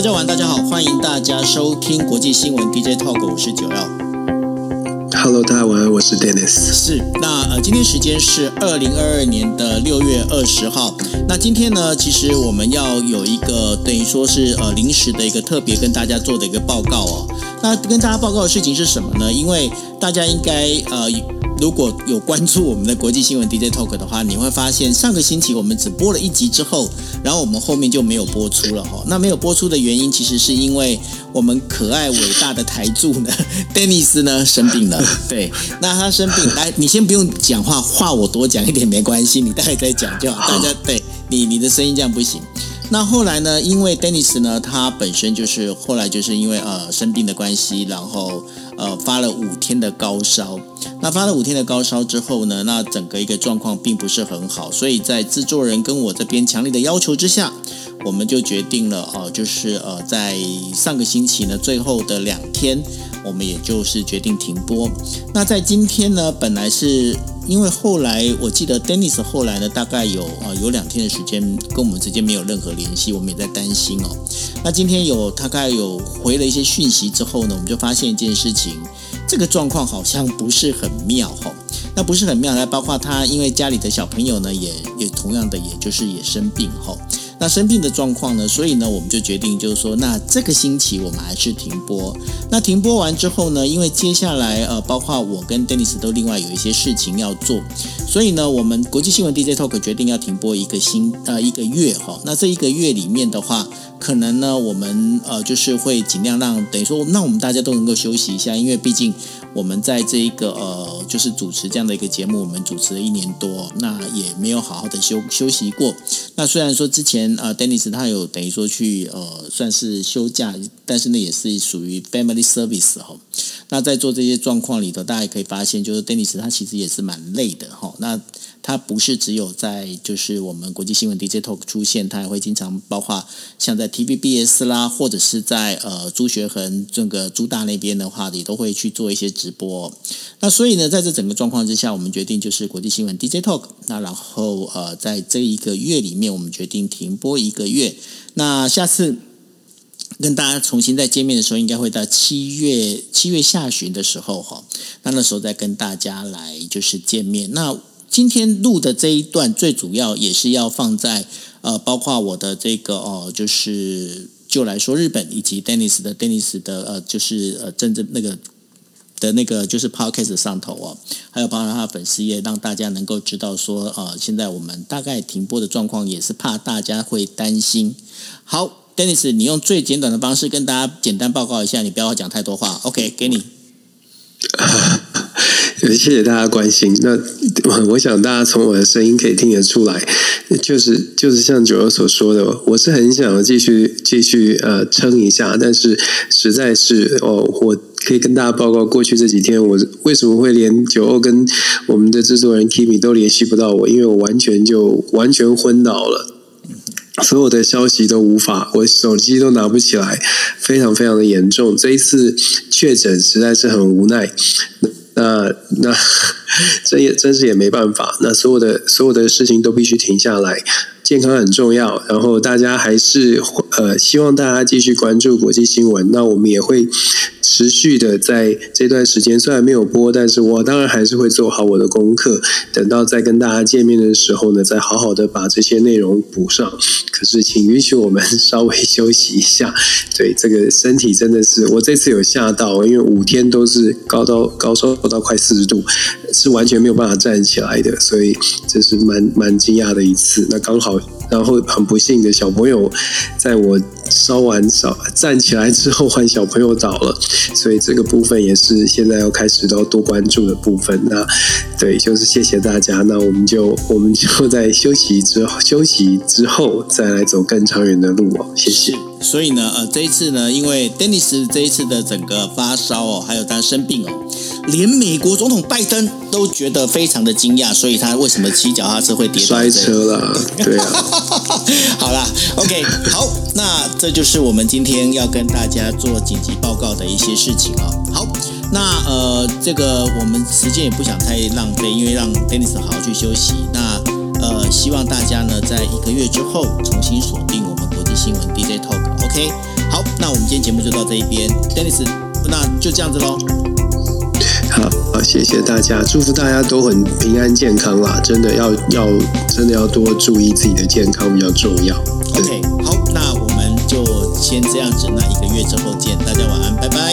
大家晚，大家好，欢迎大家收听国际新闻 DJ Talk，我是九耀。Hello，大家晚安，我是 Dennis。是，那呃，今天时间是二零二二年的六月二十号。那今天呢，其实我们要有一个等于说是呃临时的一个特别跟大家做的一个报告哦。那跟大家报告的事情是什么呢？因为大家应该呃。如果有关注我们的国际新闻 DJ Talk 的话，你会发现上个星期我们只播了一集之后，然后我们后面就没有播出了哈。那没有播出的原因，其实是因为我们可爱伟大的台柱呢，Dennis 呢生病了。对，那他生病，来，你先不用讲话，话我多讲一点没关系，你待会再讲就好。大家对你你的声音这样不行。那后来呢？因为 Dennis 呢，他本身就是后来就是因为呃生病的关系，然后呃发了五天的高烧。那发了五天的高烧之后呢，那整个一个状况并不是很好，所以在制作人跟我这边强烈的要求之下，我们就决定了哦、呃，就是呃在上个星期呢最后的两天，我们也就是决定停播。那在今天呢，本来是。因为后来我记得 Dennis 后来呢，大概有呃有两天的时间跟我们之间没有任何联系，我们也在担心哦。那今天有大概有回了一些讯息之后呢，我们就发现一件事情，这个状况好像不是很妙哈、哦。那不是很妙，那包括他因为家里的小朋友呢，也也同样的，也就是也生病哈、哦。那生病的状况呢，所以呢，我们就决定就是说，那这个星期我们还是停播。那停播完之后呢，因为接下来呃，包括我跟 Dennis 都另外有一些事情要做，所以呢，我们国际新闻 DJ Talk 决定要停播一个星呃一个月哈、那这一个月里面的话，可能呢，我们呃就是会尽量让等于说，那我们大家都能够休息一下，因为毕竟我们在这一个呃就是主持这样的一个节目，我们主持了一年多，那也没有好好的休休息过。那虽然说之前啊，Dennis 他有等于说去呃算是休假，但是那也是属于 family service 哈、哦。那在做这些状况里头，大家也可以发现，就是 Dennis 他其实也是蛮累的哈、那他不是只有在就是我们国际新闻 DJ Talk 出现，他还会经常包括像在 TVBS 啦，或者是在呃朱学恒这个朱大那边的话，也都会去做一些直播。那所以呢，在这整个状况之下，我们决定就是国际新闻 DJ Talk。那然后呃，在这一个月里面，我们决定停播一个月。那下次跟大家重新再见面的时候，应该会到七月七月下旬的时候哈。那那时候再跟大家来就是见面。那今天录的这一段，最主要也是要放在呃，包括我的这个哦、就是就来说日本以及 Dennis 的 Dennis 的呃，就是呃，真正那个的那个就是 Podcast 上头哦，还有包括他的粉丝页，让大家能够知道说呃，现在我们大概停播的状况，也是怕大家会担心。好，Dennis，你用最简短的方式跟大家简单报告一下，你不要讲太多话。OK，给你。谢谢大家关心。那我想大家从我的声音可以听得出来，就是就是像九友所说的，我是很想继续继续呃撑一下，但是实在是哦，我可以跟大家报告，过去这几天我为什么会连九欧跟我们的制作人 Kimi 都联系不到我，因为我完全就完全昏倒了。所有的消息都无法，我手机都拿不起来，非常非常的严重。这一次确诊实在是很无奈。那那 这也真是也没办法，那所有的所有的事情都必须停下来，健康很重要。然后大家还是呃，希望大家继续关注国际新闻。那我们也会持续的在这段时间，虽然没有播，但是我当然还是会做好我的功课。等到再跟大家见面的时候呢，再好好的把这些内容补上。可是，请允许我们稍微休息一下。对，这个身体真的是，我这次有吓到，因为五天都是高到高烧到快四十度，是完全没有办法站起来的，所以这是蛮蛮惊讶的一次。那刚好，然后很不幸的小朋友，在我烧完烧站起来之后，换小朋友倒了，所以这个部分也是现在要开始都要多关注的部分。那对，就是谢谢大家。那我们就我们就在休息之后，休息之后再来走更长远的路哦。谢谢。所以呢，呃，这一次呢，因为 Dennis 这一次的整个发烧哦，还有他生病哦，连美国总统拜登都觉得非常的惊讶，所以他为什么骑脚踏车会跌倒？摔车啦，对啊。好啦 o、okay, k 好，那这就是我们今天要跟大家做紧急报告的一些事情啊、哦。好，那呃，这个我们时间也不想太浪费，因为让 Dennis 好好去休息。那呃，希望大家呢，在一个月之后重新锁定我们国际新闻 DJ Talk。OK，好，那我们今天节目就到这一边，Dennis，那就这样子喽。好，好，谢谢大家，祝福大家都很平安健康啦！真的要要真的要多注意自己的健康比较重要。OK，好，那我们就先这样子，那一个月之后见，大家晚安，拜拜。